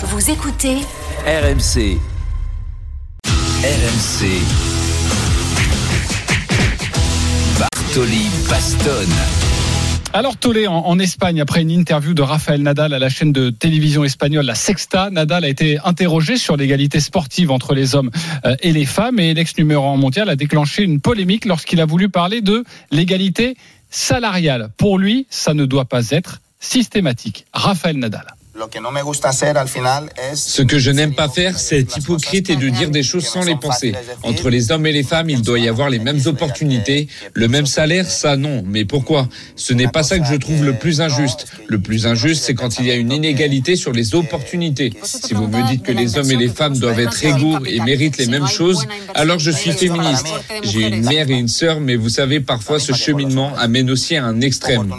Vous écoutez RMC. RMC. Bartoli Bastone. Alors Tolé en, en, Espagne, après une interview de Rafael Nadal à la chaîne de télévision espagnole La Sexta, Nadal a été interrogé sur l'égalité sportive entre les hommes euh, et les femmes et l'ex numéro 1 mondial a déclenché une polémique lorsqu'il a voulu parler de l'égalité salariale. Pour lui, ça ne doit pas être systématique. Rafael Nadal. Ce que je n'aime pas faire, c'est être hypocrite et de dire des choses sans les penser. Entre les hommes et les femmes, il doit y avoir les mêmes opportunités, le même salaire, ça non. Mais pourquoi? Ce n'est pas ça que je trouve le plus injuste. Le plus injuste, c'est quand il y a une inégalité sur les opportunités. Si vous me dites que les hommes et les femmes doivent être égaux et méritent les mêmes choses, alors je suis féministe. J'ai une mère et une sœur, mais vous savez, parfois ce cheminement amène aussi à un extrême.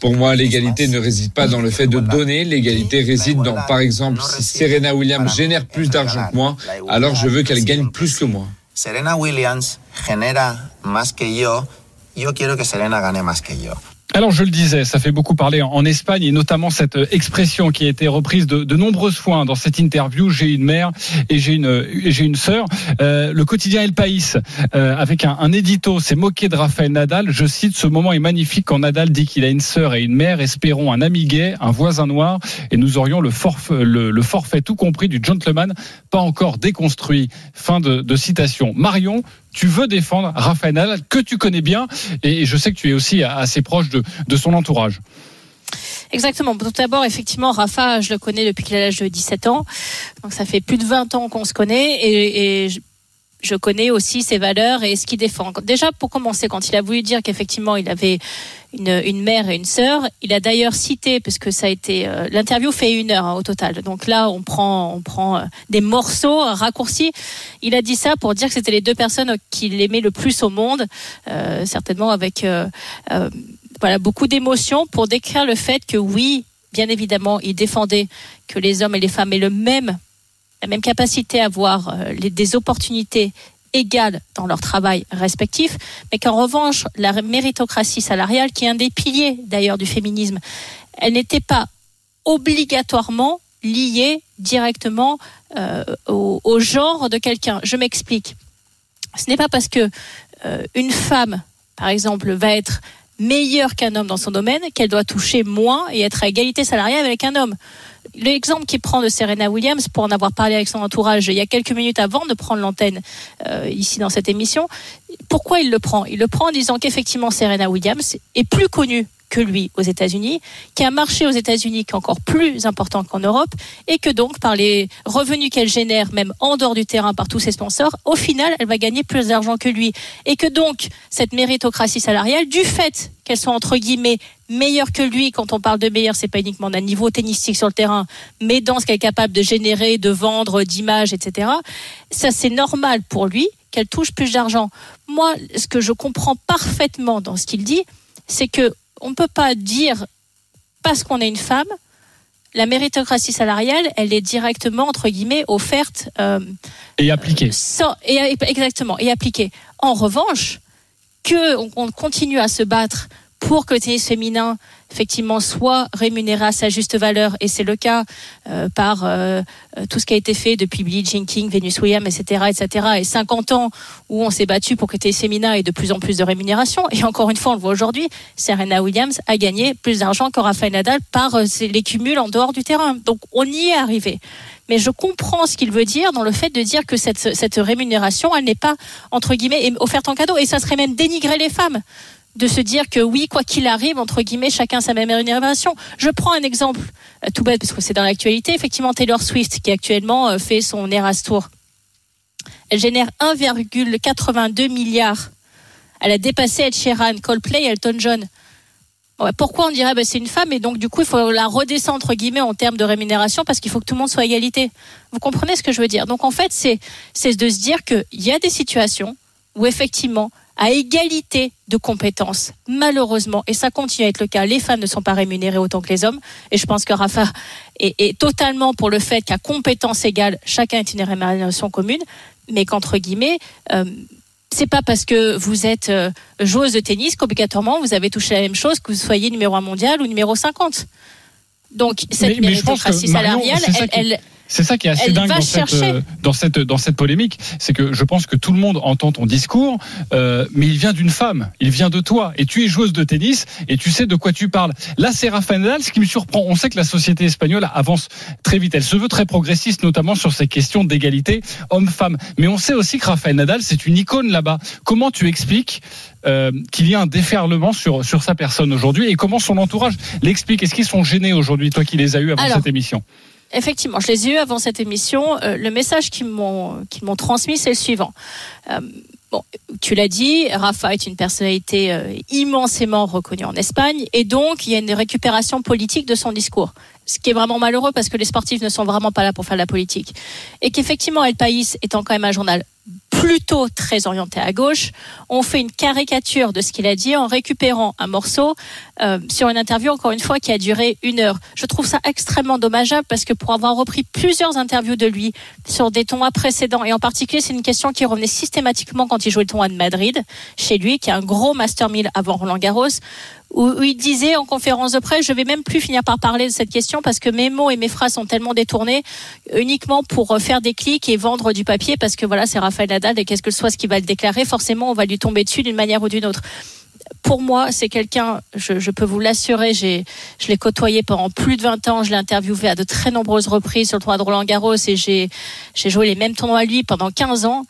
Pour moi, l'égalité ne réside pas dans le fait de donner, l'égalité réside dans, par exemple, si Serena Williams génère plus d'argent que moi, alors je veux qu'elle gagne plus que moi. Serena Williams genera más que yo, yo quiero que Serena gane más que yo. Alors je le disais, ça fait beaucoup parler en Espagne et notamment cette expression qui a été reprise de, de nombreuses fois dans cette interview. J'ai une mère et j'ai une j'ai une sœur. Euh, le quotidien El País euh, avec un, un édito s'est moqué de Rafael Nadal. Je cite ce moment est magnifique quand Nadal dit qu'il a une sœur et une mère. Espérons un ami gay, un voisin noir et nous aurions le forfait, le, le forfait tout compris du gentleman, pas encore déconstruit. Fin de, de citation. Marion, tu veux défendre Rafael que tu connais bien et je sais que tu es aussi assez proche de, son entourage. Exactement. Tout d'abord, effectivement, Rafa, je le connais depuis qu'il a l'âge de 17 ans. Donc ça fait plus de 20 ans qu'on se connaît et je connais aussi ses valeurs et ce qu'il défend. Déjà, pour commencer, quand il a voulu dire qu'effectivement il avait une, une, mère et une sœur, il a d'ailleurs cité, parce que ça a été euh, l'interview fait une heure hein, au total. Donc là, on prend, on prend euh, des morceaux raccourcis. Il a dit ça pour dire que c'était les deux personnes qu'il aimait le plus au monde, euh, certainement avec euh, voilà beaucoup d'émotions pour décrire le fait que oui, bien évidemment, il défendait que les hommes et les femmes aient le même la même capacité à avoir euh, des opportunités égales dans leur travail respectif, mais qu'en revanche, la méritocratie salariale, qui est un des piliers d'ailleurs du féminisme, elle n'était pas obligatoirement liée directement euh, au, au, genre de quelqu'un. Je m'explique. Ce n'est pas parce que euh, une femme, par exemple, va être meilleure qu'un homme dans son domaine qu'elle doit toucher moins et être à égalité salariale avec un homme l'exemple qu'il prend de Serena Williams, pour en avoir parlé avec son entourage il y a quelques minutes avant de prendre l'antenne euh, ici dans cette émission, pourquoi il le prend? Il le prend en disant qu'effectivement Serena Williams est plus connue que lui aux États-Unis, qui a un marché aux États-Unis qui est encore plus important qu'en Europe, et que donc par les revenus qu'elle génère, même en dehors du terrain par tous ses sponsors, au final, elle va gagner plus d'argent que lui. Et que donc cette méritocratie salariale, du fait qu'elle soit entre guillemets meilleure que lui, quand on parle de meilleur, c'est pas uniquement d'un niveau tennistique sur le terrain, mais dans ce qu'elle est capable de générer, de vendre, d'images, etc. Ça, c'est normal pour lui qu'elle touche plus d'argent. Moi, ce que je comprends parfaitement dans ce qu'il dit, c'est que on ne peut pas dire parce qu'on est une femme, la méritocratie salariale, elle est directement entre guillemets offerte euh, et appliquée. Sans, et, exactement et appliquée. En revanche, que on continue à se battre pour que le tennis féminin effectivement soit rémunéré à sa juste valeur et c'est le cas euh, par euh, tout ce qui a été fait depuis Billie Jean King, Venus Williams, etc., etc. Et 50 ans où on s'est battu pour que le tennis féminin ait de plus en plus de rémunération. Et encore une fois, on le voit aujourd'hui, Serena Williams a gagné plus d'argent que Rafael Nadal par euh, les cumuls en dehors du terrain. Donc on y est arrivé. Mais je comprends ce qu'il veut dire dans le fait de dire que cette, cette rémunération, elle n'est pas entre guillemets offerte en cadeau et ça serait même dénigrer les femmes de se dire que oui, quoi qu'il arrive, entre guillemets, chacun sa même rémunération. Je prends un exemple euh, tout bête parce que c'est dans l'actualité. Effectivement, Taylor Swift qui actuellement euh, fait son Eras Tour, elle génère 1,82 milliards. Elle a dépassé Ed Sheeran, Coldplay, Elton John. Pourquoi on dirait bah, c'est une femme et donc du coup il faut la redescendre entre guillemets en termes de rémunération parce qu'il faut que tout le monde soit à égalité. Vous comprenez ce que je veux dire? Donc en fait c'est c'est de se dire qu'il y a des situations où effectivement à égalité de compétences. Malheureusement, et ça continue à être le cas, les femmes ne sont pas rémunérées autant que les hommes. Et je pense que Rafa est, est totalement pour le fait qu'à compétences égales, chacun est une rémunération commune, mais qu'entre guillemets, euh, c'est pas parce que vous êtes euh, joueuse de tennis qu'obligatoirement vous avez touché la même chose que vous soyez numéro 1 mondial ou numéro 50. Donc cette mais, salariale, elle, elle C'est ça qui est assez Elle dingue dans cette, euh, dans cette dans cette polémique, c'est que je pense que tout le monde entend ton discours, euh, mais il vient d'une femme, il vient de toi, et tu es joueuse de tennis et tu sais de quoi tu parles. Là, c'est Rafael Nadal. Ce qui me surprend, on sait que la société espagnole avance très vite. Elle se veut très progressiste, notamment sur ces questions d'égalité homme-femme. Mais on sait aussi que Rafael Nadal, c'est une icône là-bas. Comment tu expliques euh, qu'il y a un déferlement sur sur sa personne aujourd'hui et comment son entourage l'explique? Est-ce qu'ils sont gênés aujourd'hui, toi qui les as eus avant Alors, cette émission? Effectivement, je les ai eus avant cette émission. Euh, le message qu'ils m'ont m'ont transmis, c'est le suivant. Euh, bon, tu l'as dit, Rafa est une personnalité euh, immensément reconnue en Espagne, et donc il y a une récupération politique de son discours. Ce qui est vraiment malheureux parce que les sportifs ne sont vraiment pas là pour faire de la politique. Et qu'effectivement, El País étant quand même un journal plutôt très orienté à gauche, on fait une caricature de ce qu'il a dit en récupérant un morceau euh, sur une interview, encore une fois, qui a duré une heure. Je trouve ça extrêmement dommageable parce que pour avoir repris plusieurs interviews de lui sur des tournois précédents, et en particulier, c'est une question qui revenait systématiquement quand il jouait le tournoi de Madrid, chez lui, qui est un gros Master 1000 avant Roland Garros, où, il disait en conférence de presse, je vais même plus finir par parler de cette question parce que mes mots et mes phrases sont tellement détournés uniquement pour euh, faire des clics et vendre du papier parce que voilà, c'est Raphaël Nadal et qu'est-ce que soit ce qu'il va le déclarer, forcément, on va lui tomber dessus d'une manière ou d'une autre. Pour moi, c'est quelqu'un, je, je peux vous l'assurer, j'ai, je l'ai côtoyé pendant plus de 20 ans, je l'ai interviewé à de très nombreuses reprises sur le tournoi de Roland Garros et j'ai, j'ai joué les mêmes tournois à lui pendant 15 ans.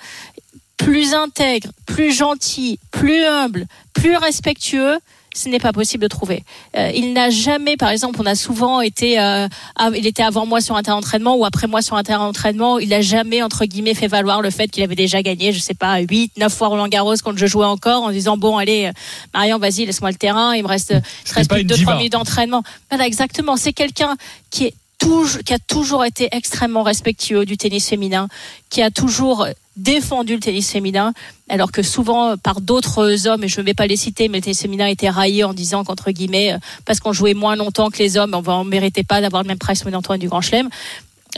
Plus intègre, plus gentil, plus humble, plus respectueux, ce n'est pas possible de trouver. Euh, il n'a jamais, par exemple, on a souvent été, euh, il était avant moi sur un terrain d'entraînement ou après moi sur un terrain d'entraînement. Il n'a jamais, entre guillemets, fait valoir le fait qu'il avait déjà gagné, je sais pas, 8, 9 fois Roland Garros quand je jouais encore en disant, bon, allez, euh, Marion, vas-y, laisse-moi le terrain, il me reste, n'est reste plus de 2-3 diva. minutes d'entraînement. Voilà, exactement. C'est quelqu'un qui est toujours, qui a toujours été extrêmement respectueux du tennis féminin, qui a toujours défendu le tennis féminin, alors que souvent par d'autres hommes, et je ne vais pas les citer, mais le tennis féminin était raillé en disant qu'entre guillemets, euh, parce qu'on jouait moins longtemps que les hommes, on ne méritait pas d'avoir le même price money Antoine du Grand Chelem.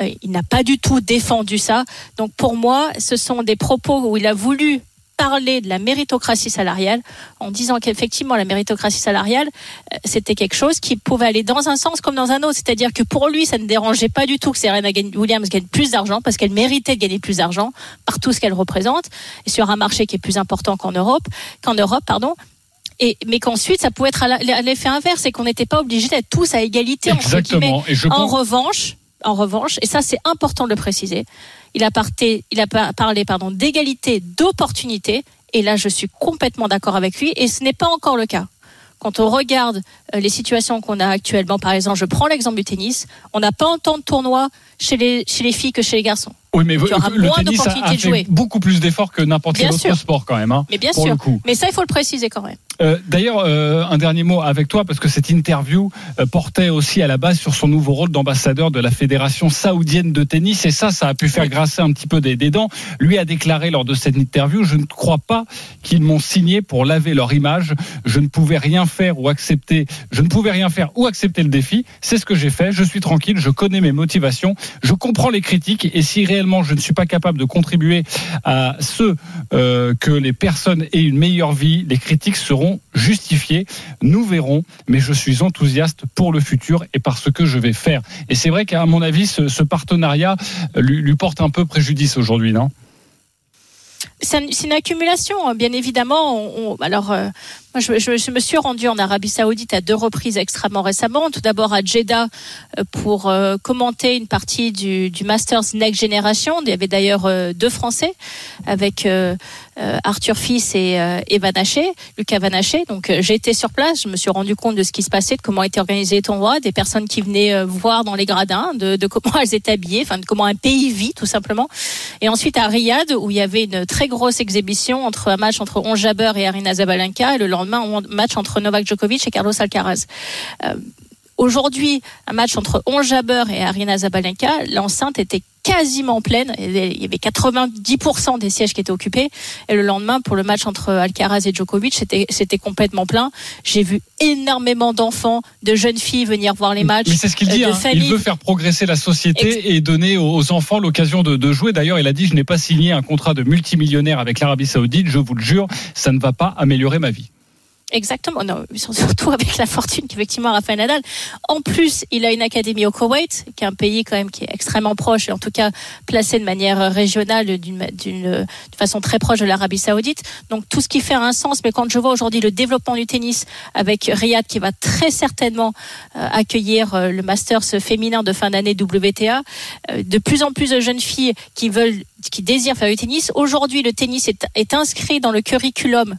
Euh, Il n'a pas du tout défendu ça. Donc pour moi, ce sont des propos où il a voulu parler de la méritocratie salariale en disant qu'effectivement la méritocratie salariale euh, c'était quelque chose qui pouvait aller dans un sens comme dans un autre c'est-à-dire que pour lui ça ne dérangeait pas du tout que Serena Williams gagne plus d'argent parce qu'elle méritait de gagner plus d'argent par tout ce qu'elle représente et sur un marché qui est plus important qu'en Europe qu'en Europe pardon et, mais qu'ensuite ça pouvait être à l'effet inverse et qu'on n'était pas obligé d'être tous à égalité entre guillemets. Exactement. Et je En pense. revanche, en revanche, et ça c'est important de le préciser, il a, parlé pardon, d'égalité d'opportunité, et là je suis complètement d'accord avec lui, et ce n'est pas encore le cas. Quand on regarde euh, les situations qu'on a actuellement, par exemple, je prends l'exemple du tennis, on n'a pas autant de tournois chez les filles que chez les garçons. Oui, mais y aura le moins tennis a, de fait jouer. beaucoup plus d'efforts que n'importe quel autre sport quand même. Hein, Mais bien pour sûr. le coup. Mais ça, il faut le préciser quand même. Euh, D'ailleurs, euh, un dernier mot avec toi, parce que cette interview euh, portait aussi à la base sur son nouveau rôle d'ambassadeur de la Fédération saoudienne de tennis, et ça, ça a pu faire grasser un petit peu des, des dents. Lui a déclaré lors de cette interview, je ne crois pas qu'ils m'ont signé pour laver leur image. Je ne pouvais rien faire ou accepter, je ne pouvais rien faire ou accepter le défi. C'est ce que j'ai fait. Je suis tranquille, je connais mes motivations, je comprends les critiques, et si réellement je ne suis pas capable de contribuer à ce euh, que les personnes aient une meilleure vie, les critiques seront justifiées. Nous verrons, mais je suis enthousiaste pour le futur et par ce que je vais faire. Et c'est vrai qu'à mon avis, ce, partenariat euh, lui, porte un peu préjudice aujourd'hui, non? C'est une, accumulation, hein, bien évidemment. Alors, euh, je, me suis rendue en Arabie Saoudite à deux reprises extrêmement récemment. Tout d'abord à Jeddah euh, pour euh, commenter une partie du, Masters Next Generation. Il y avait d'ailleurs euh, deux Français avec Arthur Fils et, et Van Haché, Lucas Van Haché. Donc, été sur place. Je me suis rendu compte de ce qui se passait, de comment était organisé les tournois, des personnes qui venaient voir dans les gradins, de, comment elles étaient habillées, enfin de comment un pays vit tout simplement. Et ensuite à Riyad, où il y avait une très grosse exhibition entre un match entre Ons Jabeur et Arina Zabalenka, et le lendemain un match entre Novak Djokovic et Carlos Alcaraz. Euh, Aujourd'hui, un match entre Ons Jabeur et Arina Zabalenka, l'enceinte était quasiment pleine. Il y avait 90% des sièges qui étaient occupés. Et le lendemain, pour le match entre Alcaraz et Djokovic, c'était complètement plein. J'ai vu énormément d'enfants, de jeunes filles venir voir les matchs. Mais c'est ce qu'il euh, dit. de hein. Il veut faire progresser la société et donner aux aux enfants l'occasion de, de jouer. D'ailleurs, il a dit je n'ai pas signé un contrat de multimillionnaire avec l'Arabie Saoudite. Je vous le jure, ça ne va pas améliorer ma vie. Exactement, non, surtout avec la fortune qu'effectivement Rafael Nadal. En plus, il a une académie au Koweït, qui est un pays quand même qui est extrêmement proche et en tout cas placé de manière régionale, d'une façon très proche de l'Arabie Saoudite. Donc tout ce qui fait un sens. Mais quand je vois aujourd'hui le développement du tennis avec Riyad qui va très certainement euh, accueillir euh, le Masters féminin de fin d'année WTA, euh, de plus en plus de jeunes filles qui veulent, qui désirent faire du tennis. Aujourd'hui, le tennis est, est inscrit dans le curriculum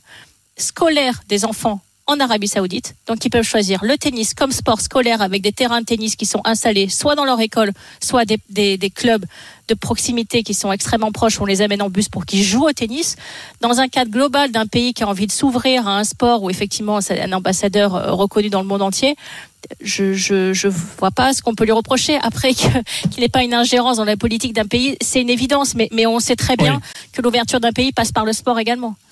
scolaire des enfants en Arabie Saoudite. Donc, ils peuvent choisir le tennis comme sport scolaire avec des terrains de tennis qui sont installés soit dans leur école, soit des, des, des clubs de proximité qui sont extrêmement proches. On les amène en bus pour qu'ils jouent au tennis. Dans un cadre global d'un pays qui a envie de s'ouvrir à un sport où effectivement c'est un ambassadeur euh, reconnu dans le monde entier, je je je vois pas ce qu'on peut lui reprocher après qu'il n'ait pas une ingérence dans la politique d'un pays c'est une évidence mais mais on sait très bien Oui. que l'ouverture d'un pays passe par le sport également